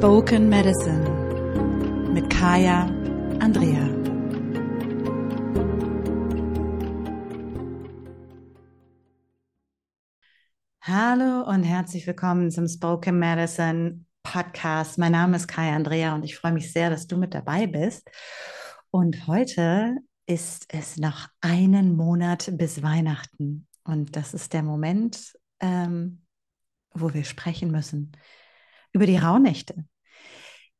Spoken Medicine mit Kaya Andrea. Hallo und herzlich willkommen zum Spoken Medicine Podcast. Mein Name ist Kaya Andrea und ich freue mich sehr, dass du mit dabei bist. Und heute ist es noch einen Monat bis Weihnachten. Und das ist der Moment, ähm, wo wir sprechen müssen über die Rauhnächte.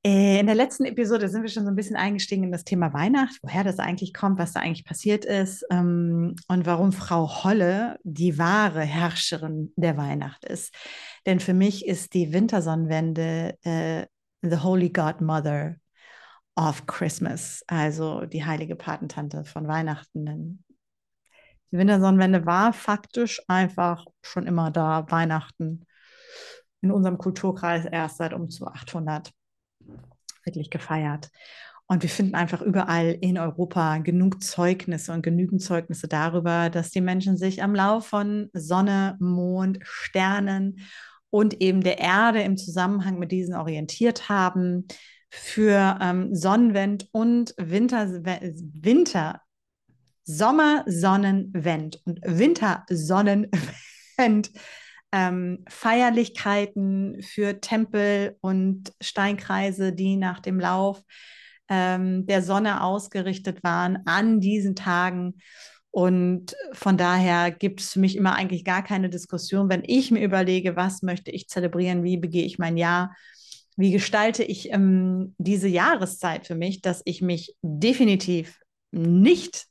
Äh, in der letzten Episode sind wir schon so ein bisschen eingestiegen in das Thema Weihnacht, woher das eigentlich kommt, was da eigentlich passiert ist ähm, und warum Frau Holle die wahre Herrscherin der Weihnacht ist. Denn für mich ist die Wintersonnenwende äh, the Holy Godmother of Christmas, also die heilige Patentante von Weihnachten. Die Wintersonnenwende war faktisch einfach schon immer da, Weihnachten in unserem Kulturkreis erst seit um zu 800 wirklich gefeiert. Und wir finden einfach überall in Europa genug Zeugnisse und genügend Zeugnisse darüber, dass die Menschen sich am Lauf von Sonne, Mond, Sternen und eben der Erde im Zusammenhang mit diesen orientiert haben. Für ähm, Sonnenwend und Winter, Winter, Sommer, Sonnenwend und Wintersonnenwend ähm, Feierlichkeiten für Tempel und Steinkreise, die nach dem Lauf ähm, der Sonne ausgerichtet waren an diesen Tagen. Und von daher gibt es für mich immer eigentlich gar keine Diskussion, wenn ich mir überlege, was möchte ich zelebrieren, wie begehe ich mein Jahr, wie gestalte ich ähm, diese Jahreszeit für mich, dass ich mich definitiv nicht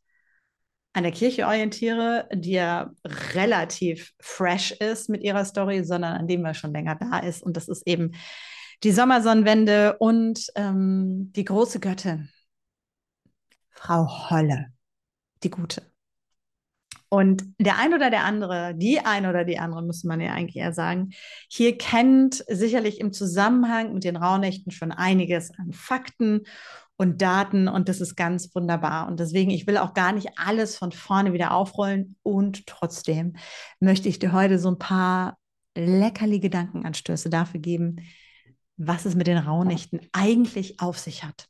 an der Kirche orientiere, die ja relativ fresh ist mit ihrer Story, sondern an dem, was schon länger da ist. Und das ist eben die Sommersonnenwende und ähm, die große Göttin, Frau Holle, die Gute. Und der ein oder der andere, die ein oder die andere, muss man ja eigentlich eher sagen, hier kennt sicherlich im Zusammenhang mit den Rauhnächten schon einiges an Fakten und Daten und das ist ganz wunderbar. Und deswegen, ich will auch gar nicht alles von vorne wieder aufrollen und trotzdem möchte ich dir heute so ein paar leckerli Gedankenanstöße dafür geben, was es mit den Rauhnächten eigentlich auf sich hat.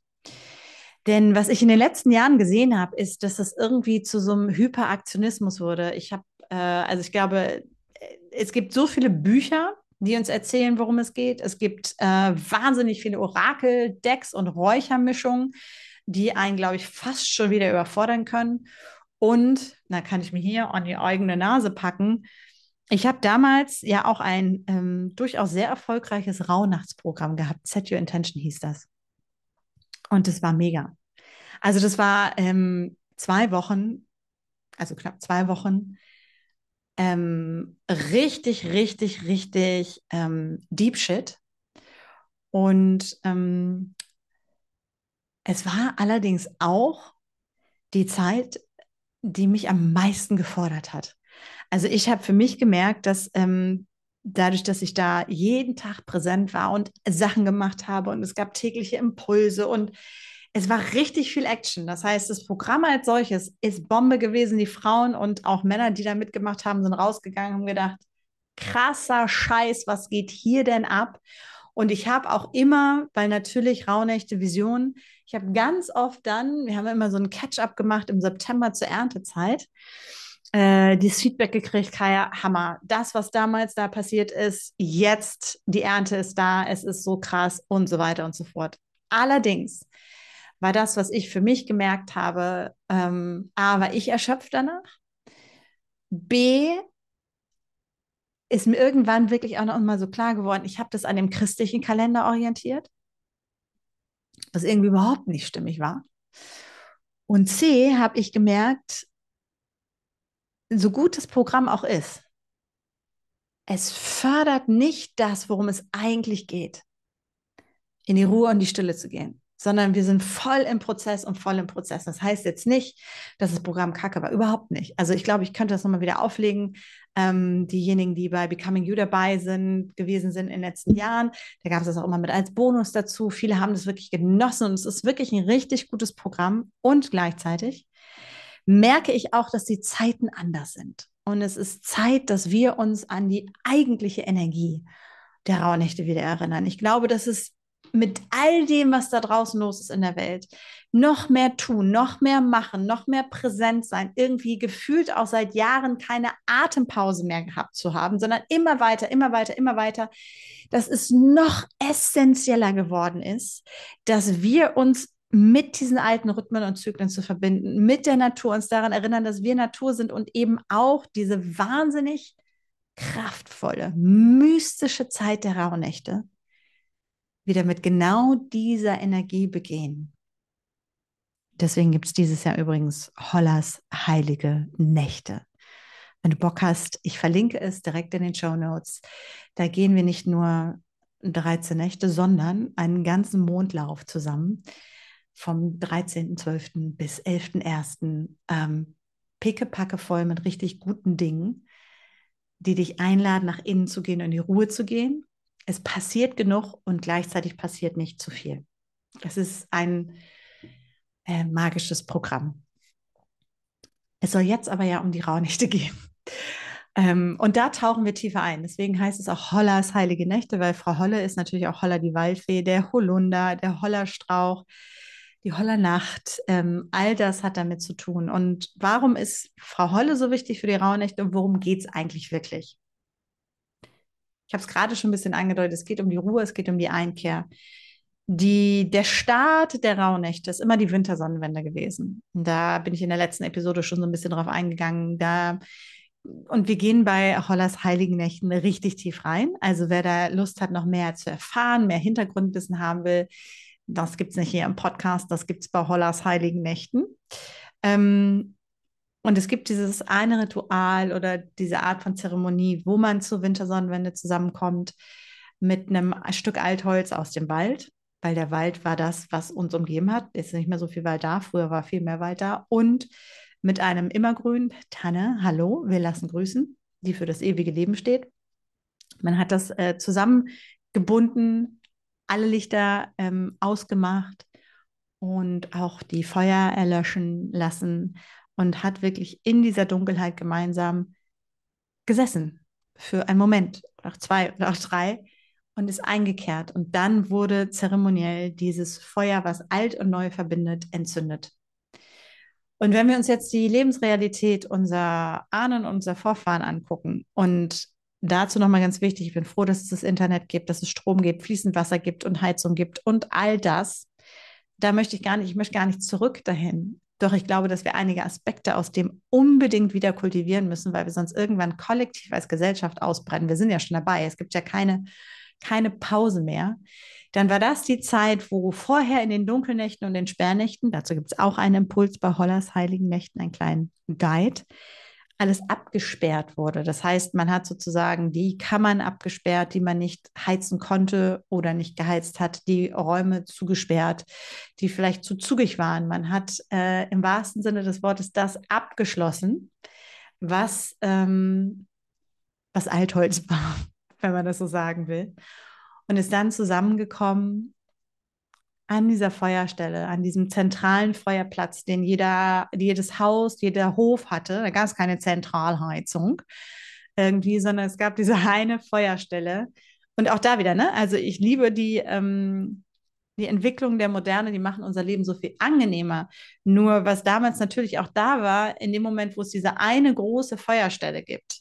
Denn was ich in den letzten Jahren gesehen habe, ist, dass es irgendwie zu so einem Hyperaktionismus wurde. Ich habe, äh, also ich glaube, es gibt so viele Bücher die uns erzählen, worum es geht. Es gibt äh, wahnsinnig viele Orakel, Decks und Räuchermischungen, die einen, glaube ich, fast schon wieder überfordern können. Und, da kann ich mir hier an die eigene Nase packen. Ich habe damals ja auch ein ähm, durchaus sehr erfolgreiches Rauhnachtsprogramm gehabt. Set Your Intention hieß das. Und das war mega. Also das war ähm, zwei Wochen, also knapp zwei Wochen ähm, richtig, richtig, richtig ähm, Deep Shit. Und ähm, es war allerdings auch die Zeit, die mich am meisten gefordert hat. Also ich habe für mich gemerkt, dass ähm, dadurch, dass ich da jeden Tag präsent war und Sachen gemacht habe und es gab tägliche Impulse und es war richtig viel Action. Das heißt, das Programm als solches ist Bombe gewesen. Die Frauen und auch Männer, die da mitgemacht haben, sind rausgegangen und haben gedacht, krasser Scheiß, was geht hier denn ab? Und ich habe auch immer, weil natürlich Rauhnächte Vision, ich habe ganz oft dann, wir haben immer so ein Catch-up gemacht im September zur Erntezeit, äh, das Feedback gekriegt, Kaya, Hammer. Das, was damals da passiert ist, jetzt, die Ernte ist da, es ist so krass und so weiter und so fort. Allerdings war das, was ich für mich gemerkt habe, ähm, A, war ich erschöpft danach. B, ist mir irgendwann wirklich auch noch mal so klar geworden, ich habe das an dem christlichen Kalender orientiert, was irgendwie überhaupt nicht stimmig war. Und C, habe ich gemerkt, so gut das Programm auch ist, es fördert nicht das, worum es eigentlich geht, in die Ruhe und die Stille zu gehen sondern wir sind voll im Prozess und voll im Prozess. Das heißt jetzt nicht, dass das Programm kacke war, überhaupt nicht. Also ich glaube, ich könnte das nochmal wieder auflegen. Ähm, diejenigen, die bei Becoming You dabei sind, gewesen sind in den letzten Jahren, da gab es das auch immer mit als Bonus dazu. Viele haben das wirklich genossen und es ist wirklich ein richtig gutes Programm und gleichzeitig merke ich auch, dass die Zeiten anders sind. Und es ist Zeit, dass wir uns an die eigentliche Energie der Rauhnächte wieder erinnern. Ich glaube, dass es mit all dem, was da draußen los ist in der Welt, noch mehr tun, noch mehr machen, noch mehr präsent sein, irgendwie gefühlt auch seit Jahren keine Atempause mehr gehabt zu haben, sondern immer weiter, immer weiter, immer weiter, dass es noch essentieller geworden ist, dass wir uns mit diesen alten Rhythmen und Zyklen zu verbinden, mit der Natur, uns daran erinnern, dass wir Natur sind und eben auch diese wahnsinnig kraftvolle, mystische Zeit der Rauhnächte wieder mit genau dieser Energie begehen. Deswegen gibt es dieses Jahr übrigens Hollers heilige Nächte. Wenn du Bock hast, ich verlinke es direkt in den Show Notes. Da gehen wir nicht nur 13 Nächte, sondern einen ganzen Mondlauf zusammen vom 13.12. bis 11.01. Ähm, pickepacke voll mit richtig guten Dingen, die dich einladen, nach innen zu gehen und in die Ruhe zu gehen. Es passiert genug und gleichzeitig passiert nicht zu viel. Es ist ein äh, magisches Programm. Es soll jetzt aber ja um die Rauhnächte gehen. Ähm, und da tauchen wir tiefer ein. Deswegen heißt es auch Hollers heilige Nächte, weil Frau Holle ist natürlich auch Holler die Waldfee, der Holunder, der Hollerstrauch, die Hollernacht. Ähm, all das hat damit zu tun. Und warum ist Frau Holle so wichtig für die Rauhnächte und worum geht es eigentlich wirklich? Ich habe es gerade schon ein bisschen angedeutet. Es geht um die Ruhe, es geht um die Einkehr. Die, der Start der Rauhnächte ist immer die Wintersonnenwende gewesen. Da bin ich in der letzten Episode schon so ein bisschen drauf eingegangen. Da, und wir gehen bei Hollers Heiligen Nächten richtig tief rein. Also wer da Lust hat, noch mehr zu erfahren, mehr Hintergrundwissen haben will, das gibt es nicht hier im Podcast, das gibt es bei Hollers Heiligen Nächten. Ähm, und es gibt dieses eine Ritual oder diese Art von Zeremonie, wo man zur Wintersonnenwende zusammenkommt mit einem Stück Altholz aus dem Wald weil der Wald war das, was uns umgeben hat. Jetzt ist nicht mehr so viel Wald da, früher war viel mehr Wald da. Und mit einem Immergrün, Tanne, hallo, wir lassen grüßen, die für das ewige Leben steht. Man hat das äh, zusammengebunden, alle Lichter ähm, ausgemacht und auch die Feuer erlöschen lassen und hat wirklich in dieser Dunkelheit gemeinsam gesessen für einen Moment, oder auch zwei oder auch drei und ist eingekehrt. Und dann wurde zeremoniell dieses Feuer, was alt und neu verbindet, entzündet. Und wenn wir uns jetzt die Lebensrealität unserer Ahnen und unserer Vorfahren angucken und dazu nochmal ganz wichtig, ich bin froh, dass es das Internet gibt, dass es Strom gibt, fließend Wasser gibt und Heizung gibt und all das. Da möchte ich gar nicht, ich möchte gar nicht zurück dahin. Doch ich glaube, dass wir einige Aspekte aus dem unbedingt wieder kultivieren müssen, weil wir sonst irgendwann kollektiv als Gesellschaft ausbrennen. Wir sind ja schon dabei. Es gibt ja keine keine Pause mehr, dann war das die Zeit, wo vorher in den Dunkelnächten und den Sperrnächten, dazu gibt es auch einen Impuls bei Hollers Heiligen Nächten, einen kleinen Guide, alles abgesperrt wurde. Das heißt, man hat sozusagen die Kammern abgesperrt, die man nicht heizen konnte oder nicht geheizt hat, die Räume zugesperrt, die vielleicht zu zugig waren. Man hat äh, im wahrsten Sinne des Wortes das abgeschlossen, was, ähm, was Altholz war wenn man das so sagen will. Und ist dann zusammengekommen an dieser Feuerstelle, an diesem zentralen Feuerplatz, den jeder, jedes Haus, jeder Hof hatte. Da gab es keine Zentralheizung irgendwie, sondern es gab diese eine Feuerstelle. Und auch da wieder, ne? Also ich liebe die, ähm, die Entwicklung der Moderne, die machen unser Leben so viel angenehmer. Nur was damals natürlich auch da war, in dem Moment, wo es diese eine große Feuerstelle gibt,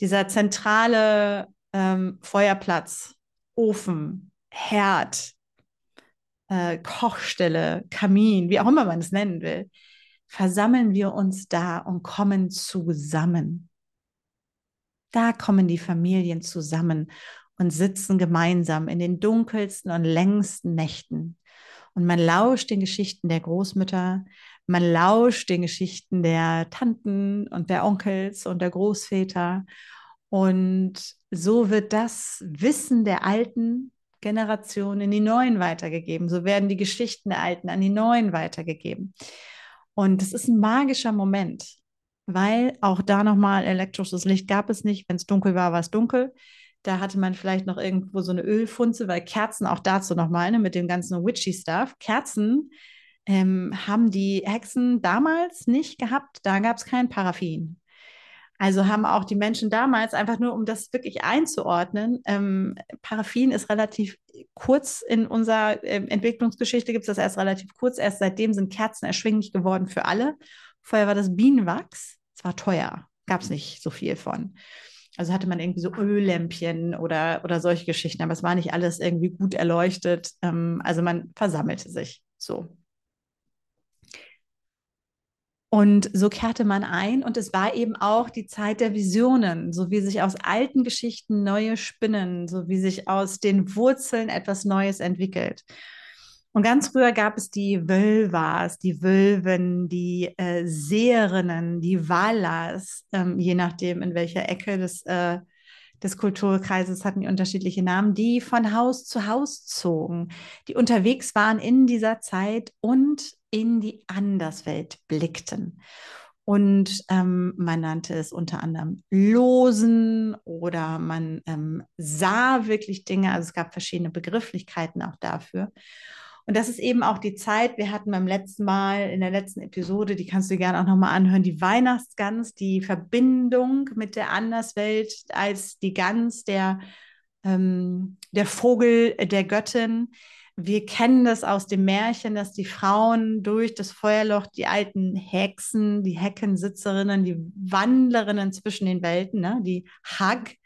dieser zentrale ähm, Feuerplatz, Ofen, Herd, äh, Kochstelle, Kamin, wie auch immer man es nennen will, versammeln wir uns da und kommen zusammen. Da kommen die Familien zusammen und sitzen gemeinsam in den dunkelsten und längsten Nächten. Und man lauscht den Geschichten der Großmütter, man lauscht den Geschichten der Tanten und der Onkels und der Großväter und so wird das Wissen der alten Generation in die neuen weitergegeben. So werden die Geschichten der alten an die neuen weitergegeben. Und es ist ein magischer Moment, weil auch da nochmal elektrisches Licht gab es nicht. Wenn es dunkel war, war es dunkel. Da hatte man vielleicht noch irgendwo so eine Ölfunze, weil Kerzen auch dazu nochmal ne, mit dem ganzen Witchy-Stuff. Kerzen ähm, haben die Hexen damals nicht gehabt. Da gab es kein Paraffin. Also haben auch die Menschen damals, einfach nur um das wirklich einzuordnen, ähm, Paraffin ist relativ kurz in unserer äh, Entwicklungsgeschichte, gibt es das erst relativ kurz. Erst seitdem sind Kerzen erschwinglich geworden für alle. Vorher war das Bienenwachs, es war teuer, gab es nicht so viel von. Also hatte man irgendwie so Öllämpchen oder, oder solche Geschichten, aber es war nicht alles irgendwie gut erleuchtet. Ähm, also man versammelte sich so. Und so kehrte man ein und es war eben auch die Zeit der Visionen, so wie sich aus alten Geschichten neue spinnen, so wie sich aus den Wurzeln etwas Neues entwickelt. Und ganz früher gab es die Wölvas, die Wölven, die äh, Seherinnen, die Valas, ähm, je nachdem, in welcher Ecke des, äh, des Kulturkreises hatten die unterschiedliche Namen, die von Haus zu Haus zogen, die unterwegs waren in dieser Zeit und in die Anderswelt blickten. Und ähm, man nannte es unter anderem Losen oder man ähm, sah wirklich Dinge. Also es gab verschiedene Begrifflichkeiten auch dafür. Und das ist eben auch die Zeit, wir hatten beim letzten Mal, in der letzten Episode, die kannst du gerne auch nochmal anhören, die Weihnachtsgans, die Verbindung mit der Anderswelt als die Gans, der, ähm, der Vogel der Göttin. Wir kennen das aus dem Märchen, dass die Frauen durch das Feuerloch, die alten Hexen, die Heckensitzerinnen, die Wandlerinnen zwischen den Welten, ne, die Hag,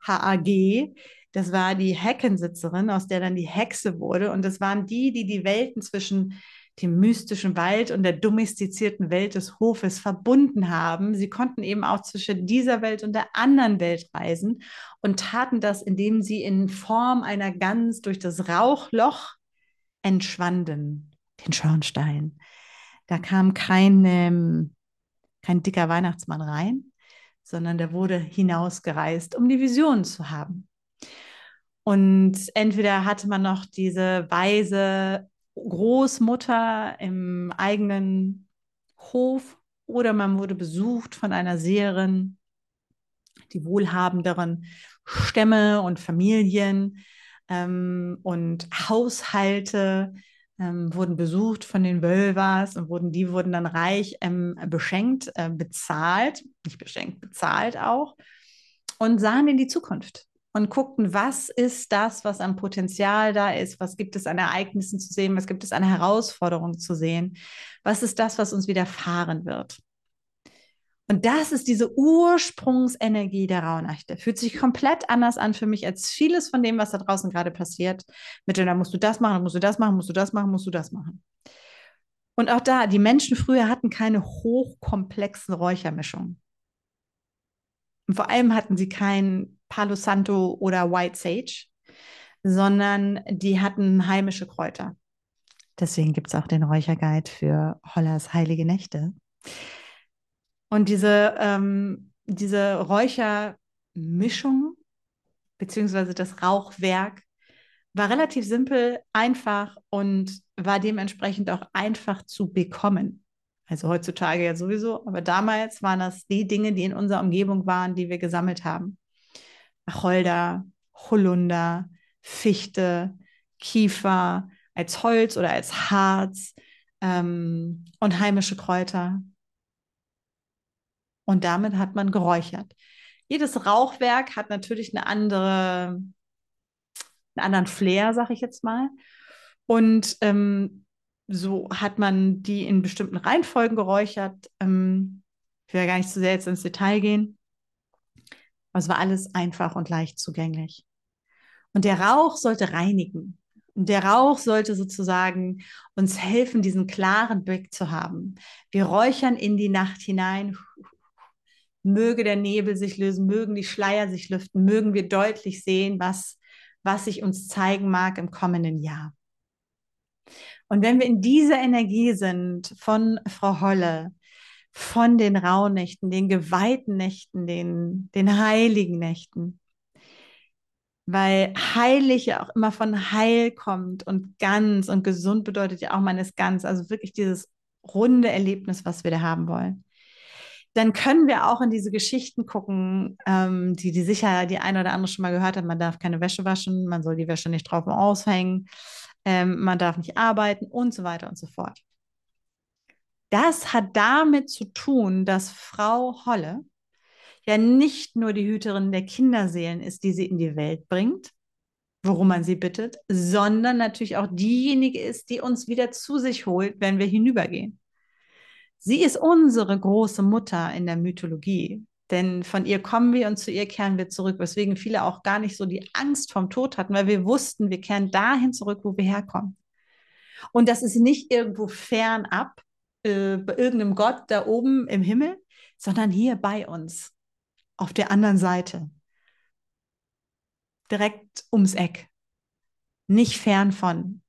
H-A-G, das war die Heckensitzerin, aus der dann die Hexe wurde. Und das waren die, die die Welten zwischen dem mystischen Wald und der domestizierten Welt des Hofes verbunden haben. Sie konnten eben auch zwischen dieser Welt und der anderen Welt reisen und taten das, indem sie in Form einer Gans durch das Rauchloch entschwanden, den Schornstein. Da kam kein, ähm, kein dicker Weihnachtsmann rein, sondern der wurde hinausgereist, um die Vision zu haben. Und entweder hatte man noch diese weise Großmutter im eigenen Hof oder man wurde besucht von einer Seherin, die wohlhabenderen Stämme und Familien ähm, und Haushalte ähm, wurden besucht von den Wölvers und wurden, die wurden dann reich ähm, beschenkt, äh, bezahlt, nicht beschenkt, bezahlt auch und sahen in die Zukunft und guckten, was ist das, was am Potenzial da ist, was gibt es an Ereignissen zu sehen, was gibt es an Herausforderungen zu sehen, was ist das, was uns widerfahren wird. Und das ist diese Ursprungsenergie der Rauhnächte. Fühlt sich komplett anders an für mich als vieles von dem, was da draußen gerade passiert. Mit da musst du das machen, musst du das machen, musst du das machen, musst du das machen. Und auch da, die Menschen früher hatten keine hochkomplexen Räuchermischungen. Und vor allem hatten sie kein Palo Santo oder White Sage, sondern die hatten heimische Kräuter. Deswegen gibt es auch den Räucherguide für Hollers Heilige Nächte. Und diese, ähm, diese Räuchermischung beziehungsweise das Rauchwerk war relativ simpel, einfach und war dementsprechend auch einfach zu bekommen. Also heutzutage ja sowieso, aber damals waren das die Dinge, die in unserer Umgebung waren, die wir gesammelt haben. Wacholder, Holunder, Fichte, Kiefer als Holz oder als Harz ähm, und heimische Kräuter. Und damit hat man geräuchert. Jedes Rauchwerk hat natürlich eine andere, einen anderen Flair, sag ich jetzt mal. Und ähm, so hat man die in bestimmten Reihenfolgen geräuchert. Ähm, ich will ja gar nicht zu sehr jetzt ins Detail gehen. Aber es war alles einfach und leicht zugänglich. Und der Rauch sollte reinigen. Und der Rauch sollte sozusagen uns helfen, diesen klaren Blick zu haben. Wir räuchern in die Nacht hinein. Möge der Nebel sich lösen, mögen die Schleier sich lüften, mögen wir deutlich sehen, was, was sich uns zeigen mag im kommenden Jahr. Und wenn wir in dieser Energie sind von Frau Holle, von den Rauhnächten, den geweihten Nächten, den, den heiligen Nächten, weil heilig ja auch immer von heil kommt und ganz und gesund bedeutet ja auch, man ist ganz, also wirklich dieses runde Erlebnis, was wir da haben wollen. Dann können wir auch in diese Geschichten gucken, ähm, die, die sicher die eine oder andere schon mal gehört hat. Man darf keine Wäsche waschen, man soll die Wäsche nicht drauf aushängen ähm, man darf nicht arbeiten und so weiter und so fort. Das hat damit zu tun, dass Frau Holle ja nicht nur die Hüterin der Kinderseelen ist, die sie in die Welt bringt, worum man sie bittet, sondern natürlich auch diejenige ist, die uns wieder zu sich holt, wenn wir hinübergehen. Sie ist unsere große Mutter in der Mythologie, denn von ihr kommen wir und zu ihr kehren wir zurück, weswegen viele auch gar nicht so die Angst vom Tod hatten, weil wir wussten, wir kehren dahin zurück, wo wir herkommen. Und das ist nicht irgendwo fernab, äh, bei irgendeinem Gott da oben im Himmel, sondern hier bei uns, auf der anderen Seite, direkt ums Eck, nicht fern von.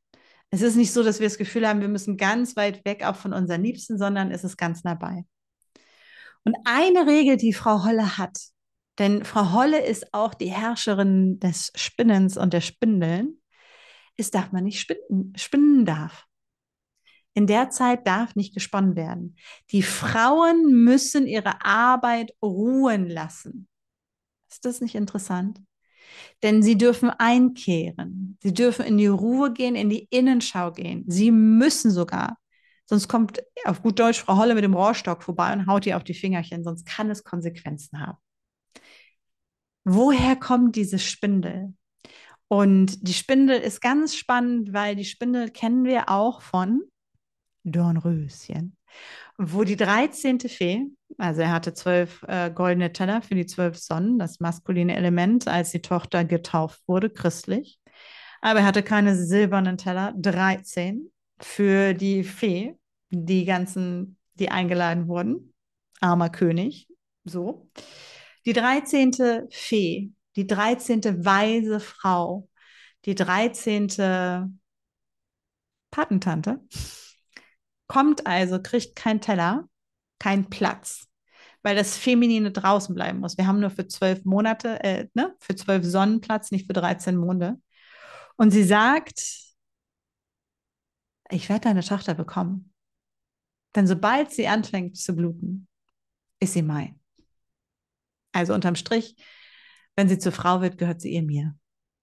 Es ist nicht so, dass wir das Gefühl haben, wir müssen ganz weit weg auch von unseren Liebsten, sondern es ist ganz nah bei. Und eine Regel, die Frau Holle hat, denn Frau Holle ist auch die Herrscherin des Spinnens und der Spindeln, ist, dass man nicht spinnen, spinnen darf. In der Zeit darf nicht gesponnen werden. Die Frauen müssen ihre Arbeit ruhen lassen. Ist das nicht interessant? Denn sie dürfen einkehren. Sie dürfen in die Ruhe gehen, in die Innenschau gehen. Sie müssen sogar. Sonst kommt auf gut Deutsch Frau Holle mit dem Rohrstock vorbei und haut ihr auf die Fingerchen. Sonst kann es Konsequenzen haben. Woher kommt diese Spindel? Und die Spindel ist ganz spannend, weil die Spindel kennen wir auch von Dornröschen, wo die 13. Fee, also er hatte zwölf äh, goldene Teller für die zwölf Sonnen, das maskuline Element, als die Tochter getauft wurde, christlich. Aber er hatte keine silbernen Teller, 13 für die Fee, die ganzen, die eingeladen wurden. Armer König, so. Die 13. Fee, die 13. weise Frau, die 13. Patentante, kommt also, kriegt keinen Teller, keinen Platz, weil das Feminine draußen bleiben muss. Wir haben nur für zwölf Monate, äh, ne, für zwölf Sonnenplatz, nicht für 13 Monde. Und sie sagt, ich werde deine Tochter bekommen. Denn sobald sie anfängt zu bluten, ist sie mein. Also unterm Strich, wenn sie zur Frau wird, gehört sie ihr mir.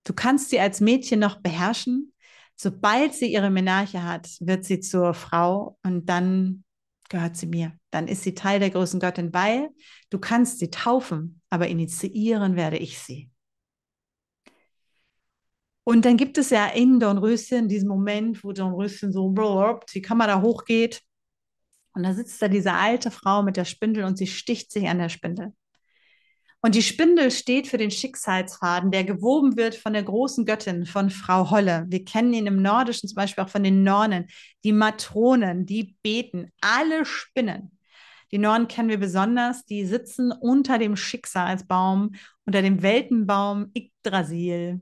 Du kannst sie als Mädchen noch beherrschen, Sobald sie ihre Menarche hat, wird sie zur Frau und dann gehört sie mir. Dann ist sie Teil der großen Göttin, weil du kannst sie taufen, aber initiieren werde ich sie. Und dann gibt es ja in Dornröschen diesen Moment, wo Dornröschen so die Kamera hochgeht und da sitzt da diese alte Frau mit der Spindel und sie sticht sich an der Spindel. Und die Spindel steht für den Schicksalsfaden, der gewoben wird von der großen Göttin, von Frau Holle. Wir kennen ihn im Nordischen zum Beispiel auch von den Nornen, die Matronen, die beten, alle spinnen. Die Nornen kennen wir besonders, die sitzen unter dem Schicksalsbaum, unter dem Weltenbaum Yggdrasil.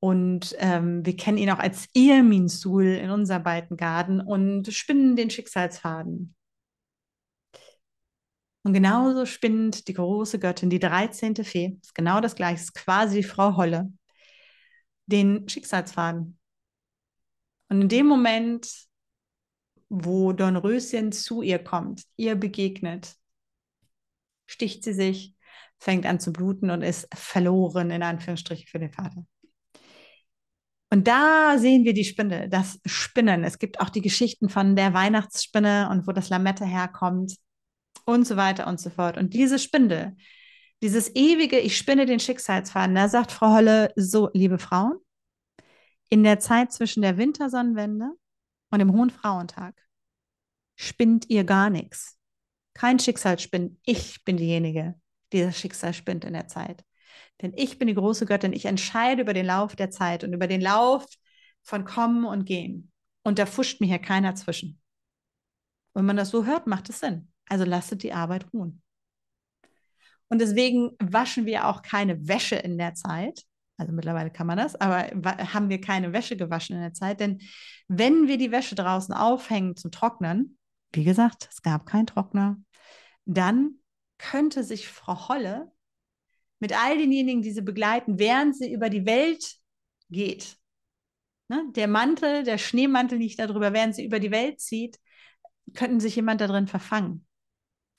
Und ähm, wir kennen ihn auch als Irminsul in unser beiden Garten und spinnen den Schicksalsfaden. Und genauso spinnt die große Göttin, die 13. Fee, ist genau das gleiche, ist quasi Frau Holle, den Schicksalsfaden. Und in dem Moment, wo Dornröschen zu ihr kommt, ihr begegnet, sticht sie sich, fängt an zu bluten und ist verloren, in Anführungsstrichen, für den Vater. Und da sehen wir die Spinne, das Spinnen. Es gibt auch die Geschichten von der Weihnachtsspinne und wo das Lamette herkommt und so weiter und so fort. Und diese Spindel, dieses ewige, ich spinne den Schicksalsfaden, da sagt Frau Holle so, liebe Frauen, in der Zeit zwischen der Wintersonnenwende und dem Hohen Frauentag spinnt ihr gar nichts. Kein Schicksal spinnt. Ich bin diejenige, die das Schicksal spinnt in der Zeit. Denn ich bin die große Göttin. Ich entscheide über den Lauf der Zeit und über den Lauf von Kommen und Gehen. Und da fuscht mir hier keiner zwischen. Wenn man das so hört, macht es Sinn. Also lasst die Arbeit ruhen. Und deswegen waschen wir auch keine Wäsche in der Zeit. Also mittlerweile kann man das, aber haben wir keine Wäsche gewaschen in der Zeit. Denn wenn wir die Wäsche draußen aufhängen zum Trocknen, wie gesagt, es gab keinen Trockner, dann könnte sich Frau Holle mit all denjenigen, die sie begleiten, während sie über die Welt geht, ne, der Mantel, der Schneemantel liegt darüber, während sie über die Welt zieht, könnten sich jemand darin verfangen.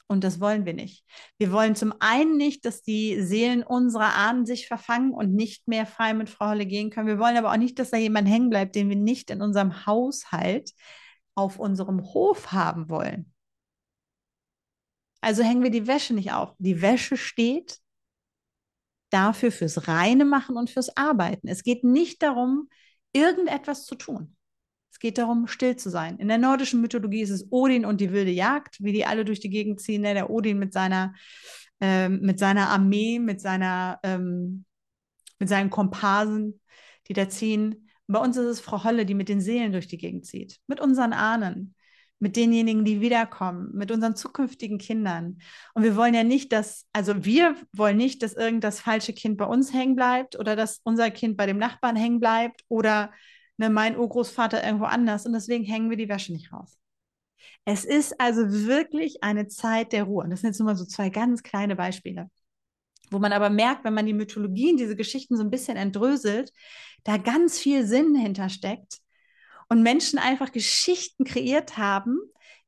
Und das wollen wir nicht. Wir wollen zum einen nicht, dass die Seelen unserer Ahnen sich verfangen und nicht mehr frei mit Frau Holle gehen können. Wir wollen aber auch nicht, dass da jemand hängen bleibt, den wir nicht in unserem Haushalt auf unserem Hof haben wollen. Also hängen wir die Wäsche nicht auf. Die Wäsche steht dafür fürs reine Machen und fürs Arbeiten. Es geht nicht darum, irgendetwas zu tun. Es geht darum, still zu sein. In der nordischen Mythologie ist es Odin und die wilde Jagd, wie die alle durch die Gegend ziehen. Ne? Der Odin mit seiner, ähm, mit seiner Armee, mit, seiner, ähm, mit seinen Komparsen, die da ziehen. Bei uns ist es Frau Holle, die mit den Seelen durch die Gegend zieht, mit unseren Ahnen, mit denjenigen, die wiederkommen, mit unseren zukünftigen Kindern. Und wir wollen ja nicht, dass, also wir wollen nicht, dass irgendein falsche Kind bei uns hängen bleibt oder dass unser Kind bei dem Nachbarn hängen bleibt oder ne, mein Urgroßvater irgendwo anders. Und deswegen hängen wir die Wäsche nicht raus. Es ist also wirklich eine Zeit der Ruhe. Und das sind jetzt nur mal so zwei ganz kleine Beispiele, wo man aber merkt, wenn man die Mythologien, diese Geschichten so ein bisschen entdröselt, da ganz viel Sinn hintersteckt und Menschen einfach Geschichten kreiert haben,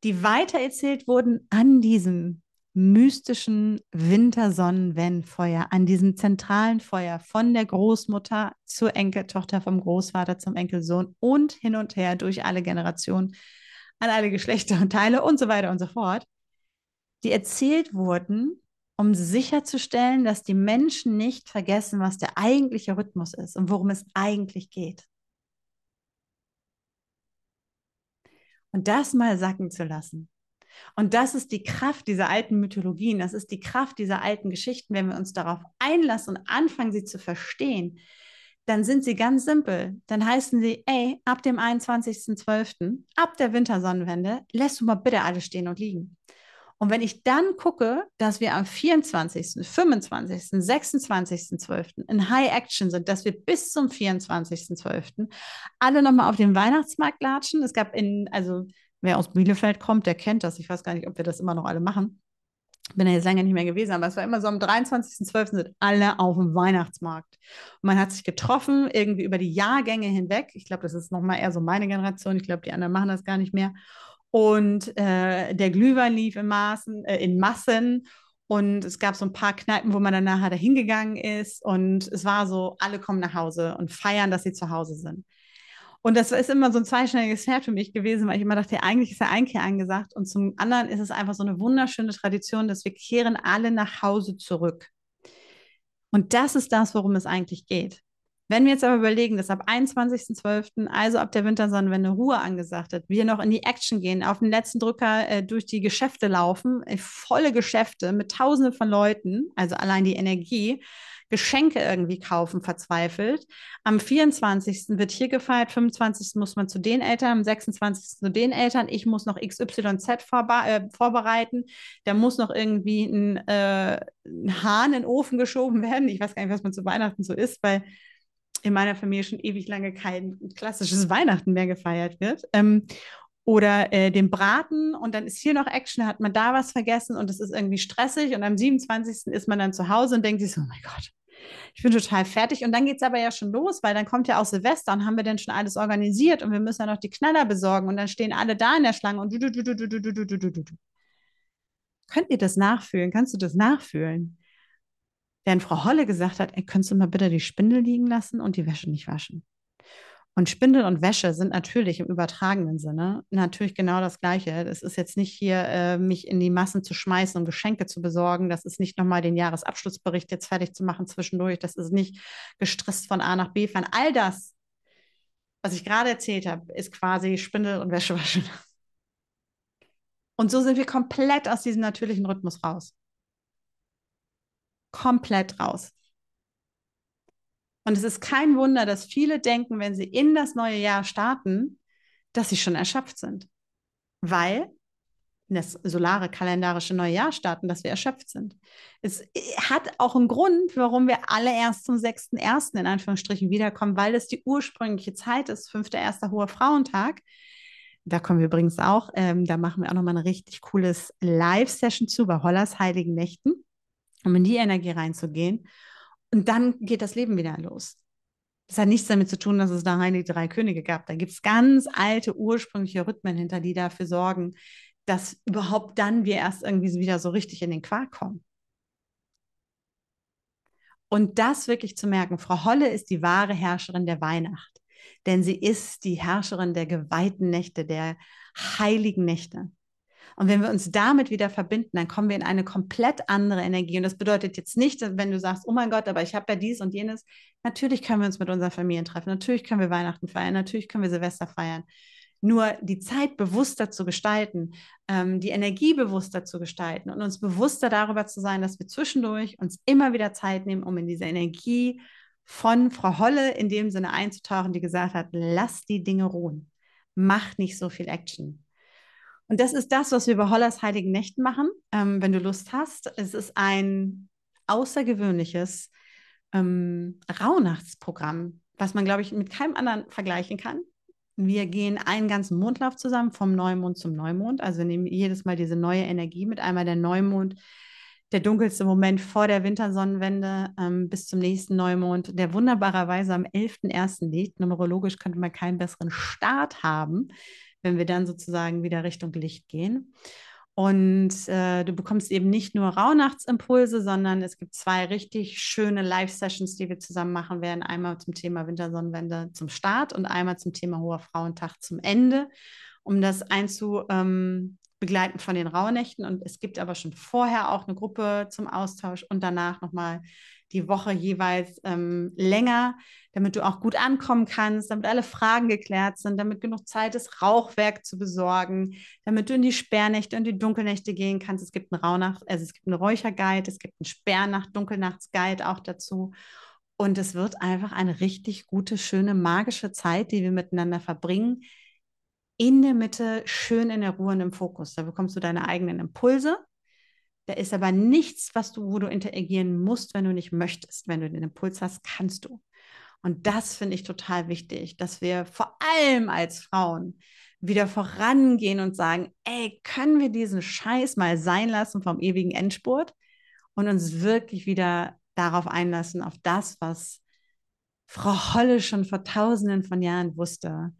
die weitererzählt wurden an diesem mystischen Wintersonnenwendfeuer, an diesem zentralen Feuer von der Großmutter zur Enkeltochter, vom Großvater zum Enkelsohn und hin und her durch alle Generationen, an alle Geschlechter und Teile und so weiter und so fort, die erzählt wurden, um sicherzustellen, dass die Menschen nicht vergessen, was der eigentliche Rhythmus ist und worum es eigentlich geht. Und das mal sacken zu lassen. Und das ist die Kraft dieser alten Mythologien, das ist die Kraft dieser alten Geschichten. Wenn wir uns darauf einlassen und anfangen, sie zu verstehen, dann sind sie ganz simpel. Dann heißen sie, ey, ab dem 21.12., ab der Wintersonnenwende, lässt du mal bitte alle stehen und liegen. Und wenn ich dann gucke, dass wir am 24., 25., 26.12. in High Action sind, dass wir bis zum 24.12. alle nochmal auf den Weihnachtsmarkt latschen. Es gab in, also wer aus Bielefeld kommt, der kennt das. Ich weiß gar nicht, ob wir das immer noch alle machen. Bin ja jetzt lange nicht mehr gewesen, aber es war immer so am 23.12. sind alle auf dem Weihnachtsmarkt. Und man hat sich getroffen, irgendwie über die Jahrgänge hinweg. Ich glaube, das ist nochmal eher so meine Generation. Ich glaube, die anderen machen das gar nicht mehr. Und äh, der Glühwein lief in, Maßen, äh, in Massen. Und es gab so ein paar Kneipen, wo man dann nachher dahin gegangen ist. Und es war so, alle kommen nach Hause und feiern, dass sie zu Hause sind. Und das ist immer so ein zweischneidiges Pferd für mich gewesen, weil ich immer dachte, eigentlich ist der Einkehr angesagt. Und zum anderen ist es einfach so eine wunderschöne Tradition, dass wir kehren alle nach Hause zurück. Und das ist das, worum es eigentlich geht. Wenn wir jetzt aber überlegen, dass ab 21.12., also ab der Wintersonnenwende Ruhe angesagt hat, wir noch in die Action gehen, auf den letzten Drücker äh, durch die Geschäfte laufen, äh, volle Geschäfte mit Tausenden von Leuten, also allein die Energie, Geschenke irgendwie kaufen, verzweifelt. Am 24. wird hier gefeiert, 25. muss man zu den Eltern, am 26. zu den Eltern. Ich muss noch XYZ vorbe äh, vorbereiten. Da muss noch irgendwie ein, äh, ein Hahn in den Ofen geschoben werden. Ich weiß gar nicht, was man zu Weihnachten so isst, weil in meiner Familie schon ewig lange kein klassisches Weihnachten mehr gefeiert wird. Ähm, oder äh, den Braten und dann ist hier noch Action, hat man da was vergessen und es ist irgendwie stressig und am 27. ist man dann zu Hause und denkt sich so, oh mein Gott, ich bin total fertig und dann geht es aber ja schon los, weil dann kommt ja auch Silvester und haben wir denn schon alles organisiert und wir müssen ja noch die Knaller besorgen und dann stehen alle da in der Schlange und du, du, du, du, du, du, du, du, du, du. Könnt ihr das nachfühlen? Kannst du das nachfühlen? während Frau Holle gesagt hat, ey, könntest du mal bitte die Spindel liegen lassen und die Wäsche nicht waschen. Und Spindel und Wäsche sind natürlich im übertragenen Sinne natürlich genau das Gleiche. Das ist jetzt nicht hier, äh, mich in die Massen zu schmeißen und Geschenke zu besorgen. Das ist nicht nochmal den Jahresabschlussbericht jetzt fertig zu machen zwischendurch. Das ist nicht gestresst von A nach B fahren. All das, was ich gerade erzählt habe, ist quasi Spindel und Wäsche waschen. Und so sind wir komplett aus diesem natürlichen Rhythmus raus komplett raus. Und es ist kein Wunder, dass viele denken, wenn sie in das neue Jahr starten, dass sie schon erschöpft sind. Weil das solare kalendarische neue Jahr starten, dass wir erschöpft sind. Es hat auch einen Grund, warum wir alle erst zum 6.1. in Anführungsstrichen wiederkommen, weil es die ursprüngliche Zeit ist, 5.1. Hoher Frauentag. Da kommen wir übrigens auch, ähm, da machen wir auch nochmal ein richtig cooles Live-Session zu bei Hollers Heiligen Nächten um in die Energie reinzugehen. Und dann geht das Leben wieder los. Das hat nichts damit zu tun, dass es da die drei Könige gab. Da gibt es ganz alte, ursprüngliche Rhythmen hinter, die dafür sorgen, dass überhaupt dann wir erst irgendwie wieder so richtig in den Quark kommen. Und das wirklich zu merken, Frau Holle ist die wahre Herrscherin der Weihnacht, denn sie ist die Herrscherin der geweihten Nächte, der heiligen Nächte. Und wenn wir uns damit wieder verbinden, dann kommen wir in eine komplett andere Energie. Und das bedeutet jetzt nicht, wenn du sagst, oh mein Gott, aber ich habe ja dies und jenes. Natürlich können wir uns mit unseren Familien treffen. Natürlich können wir Weihnachten feiern. Natürlich können wir Silvester feiern. Nur die Zeit bewusster zu gestalten, ähm, die Energie bewusster zu gestalten und uns bewusster darüber zu sein, dass wir zwischendurch uns immer wieder Zeit nehmen, um in diese Energie von Frau Holle in dem Sinne einzutauchen, die gesagt hat, lass die Dinge ruhen. Mach nicht so viel Action. Und das ist das, was wir bei Hollers Heiligen Nächten machen, ähm, wenn du Lust hast. Es ist ein außergewöhnliches ähm, Rauhnachtsprogramm, was man, glaube ich, mit keinem anderen vergleichen kann. Wir gehen einen ganzen Mondlauf zusammen, vom Neumond zum Neumond. Also wir nehmen jedes Mal diese neue Energie mit. Einmal der Neumond, der dunkelste Moment vor der Wintersonnenwende ähm, bis zum nächsten Neumond, der wunderbarerweise am 11.01. liegt. Numerologisch könnte man keinen besseren Start haben wenn wir dann sozusagen wieder Richtung Licht gehen. Und äh, du bekommst eben nicht nur Rauhnachts-Impulse, sondern es gibt zwei richtig schöne Live-Sessions, die wir zusammen machen werden. Einmal zum Thema Wintersonnenwende zum Start und einmal zum Thema Hoher Frauentag zum Ende, um das einzubegleiten ähm, von den Rauhnächten. Und es gibt aber schon vorher auch eine Gruppe zum Austausch und danach nochmal die Woche jeweils ähm, länger, damit du auch gut ankommen kannst, damit alle Fragen geklärt sind, damit genug Zeit ist, Rauchwerk zu besorgen, damit du in die Sperrnächte und die Dunkelnächte gehen kannst. Es gibt einen Rauhnacht, also es gibt einen Räucherguide, es gibt einen Sperrnacht, Dunkelnachtsguide auch dazu. Und es wird einfach eine richtig gute, schöne, magische Zeit, die wir miteinander verbringen. In der Mitte, schön in der Ruhe und im Fokus. Da bekommst du deine eigenen Impulse da ist aber nichts, was du, wo du interagieren musst, wenn du nicht möchtest. Wenn du den Impuls hast, kannst du. Und das finde ich total wichtig, dass wir vor allem als Frauen wieder vorangehen und sagen, ey, können wir diesen Scheiß mal sein lassen vom ewigen Endspurt und uns wirklich wieder darauf einlassen, auf das, was Frau Holle schon vor tausenden von Jahren wusste,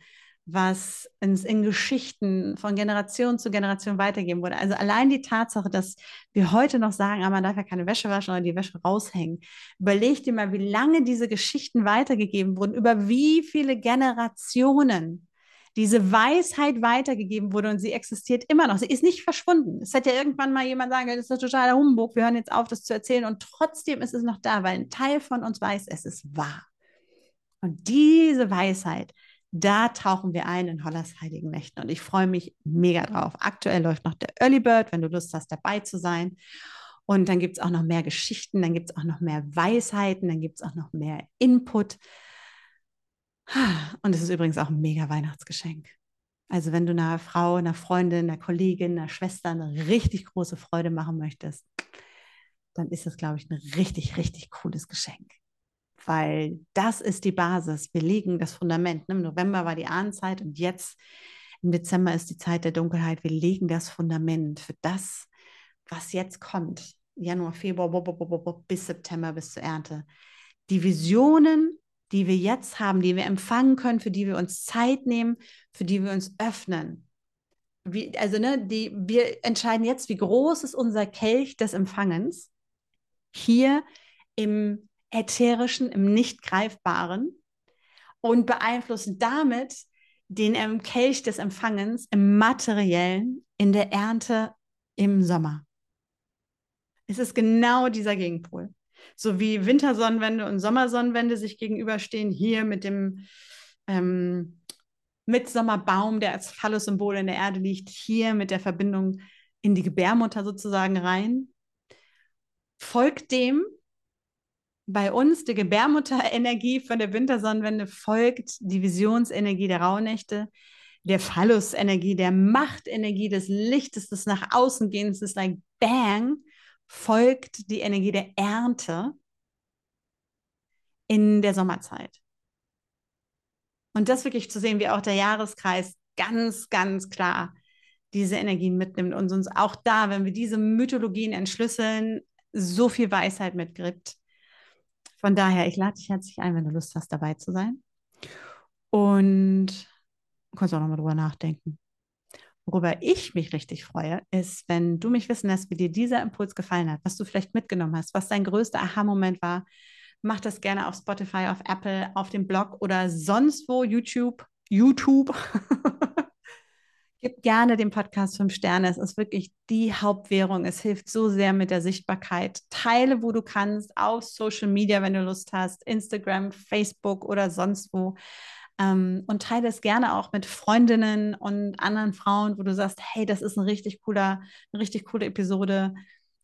was uns in Geschichten von Generation zu Generation weitergeben wurde. Also allein die Tatsache, dass wir heute noch sagen, ah, man darf ja keine Wäsche waschen oder die Wäsche raushängen. Überleg dir mal, wie lange diese Geschichten weitergegeben wurden, über wie viele Generationen diese Weisheit weitergegeben wurde und sie existiert immer noch. Sie ist nicht verschwunden. Es hätte ja irgendwann mal jemand sagen, das ist ein totaler Humbug, wir hören jetzt auf, das zu erzählen und trotzdem ist es noch da, weil ein Teil von uns weiß, es ist wahr. Und diese Weisheit, da tauchen wir ein in Hollers Heiligen Nächten und ich freue mich mega drauf. Aktuell läuft noch der Early Bird, wenn du Lust hast, dabei zu sein. Und dann gibt es auch noch mehr Geschichten, dann gibt es auch noch mehr Weisheiten, dann gibt es auch noch mehr Input. Und es ist übrigens auch ein mega Weihnachtsgeschenk. Also wenn du einer Frau, einer Freundin, einer Kollegin, einer Schwester eine richtig große Freude machen möchtest, dann ist das, glaube ich, ein richtig, richtig cooles Geschenk weil das ist die Basis. Wir legen das Fundament. Ne? Im November war die Ahnenzeit und jetzt im Dezember ist die Zeit der Dunkelheit. Wir legen das Fundament für das, was jetzt kommt. Januar, Februar bis September, bis zur Ernte. Die Visionen, die wir jetzt haben, die wir empfangen können, für die wir uns Zeit nehmen, für die wir uns öffnen. Wie, also, ne, die, wir entscheiden jetzt, wie groß ist unser Kelch des Empfangens hier im Ätherischen, im Nicht-Greifbaren und beeinflussen damit den Kelch des Empfangens im Materiellen, in der Ernte im Sommer. Es ist genau dieser Gegenpol. So wie Wintersonnenwende und Sommersonnenwende sich gegenüberstehen, hier mit dem ähm, Mitsommerbaum, der als Phallus-Symbol in der Erde liegt, hier mit der Verbindung in die Gebärmutter sozusagen rein, folgt dem bei uns die Gebärmutterenergie von der Wintersonnenwende folgt die Visionsenergie der Rauhnächte, der Phallusenergie, der Machtenergie des Lichtes, des nach außen gehens, des like Bang, folgt die Energie der Ernte in der Sommerzeit. Und das wirklich zu sehen, wie auch der Jahreskreis ganz, ganz klar diese Energien mitnimmt und uns auch da, wenn wir diese Mythologien entschlüsseln, so viel Weisheit mitgibt von daher, ich lade dich herzlich ein, wenn du Lust hast, dabei zu sein. Und du kannst auch nochmal drüber nachdenken. Worüber ich mich richtig freue, ist, wenn du mich wissen lässt, wie dir dieser Impuls gefallen hat, was du vielleicht mitgenommen hast, was dein größter Aha-Moment war. Mach das gerne auf Spotify, auf Apple, auf dem Blog oder sonst wo, YouTube, YouTube. Gib gerne dem Podcast fünf Sterne. Es ist wirklich die Hauptwährung. Es hilft so sehr mit der Sichtbarkeit. Teile, wo du kannst, auf Social Media, wenn du Lust hast, Instagram, Facebook oder sonst wo. Ähm, und teile es gerne auch mit Freundinnen und anderen Frauen, wo du sagst, hey, das ist ein richtig cooler, eine richtig coole Episode.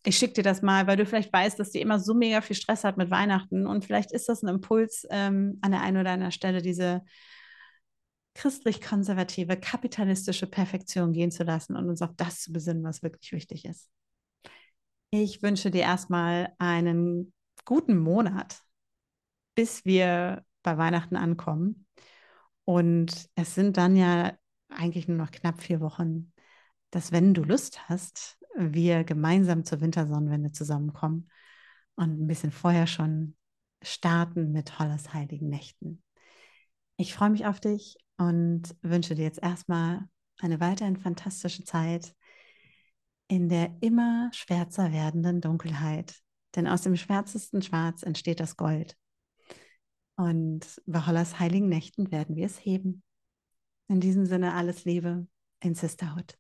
Ich schicke dir das mal, weil du vielleicht weißt, dass die immer so mega viel Stress hat mit Weihnachten. Und vielleicht ist das ein Impuls ähm, an der einen oder anderen Stelle, diese christlich-konservative, kapitalistische Perfektion gehen zu lassen und uns auf das zu besinnen, was wirklich wichtig ist. Ich wünsche dir erstmal einen guten Monat, bis wir bei Weihnachten ankommen. Und es sind dann ja eigentlich nur noch knapp vier Wochen, dass, wenn du Lust hast, wir gemeinsam zur Wintersonnenwende zusammenkommen und ein bisschen vorher schon starten mit Hollers heiligen Nächten. Ich freue mich auf dich und wünsche dir jetzt erstmal eine weiterhin fantastische Zeit in der immer schwärzer werdenden Dunkelheit. Denn aus dem schwärzesten Schwarz entsteht das Gold. Und bei Hollas heiligen Nächten werden wir es heben. In diesem Sinne alles Liebe in Sisterhood.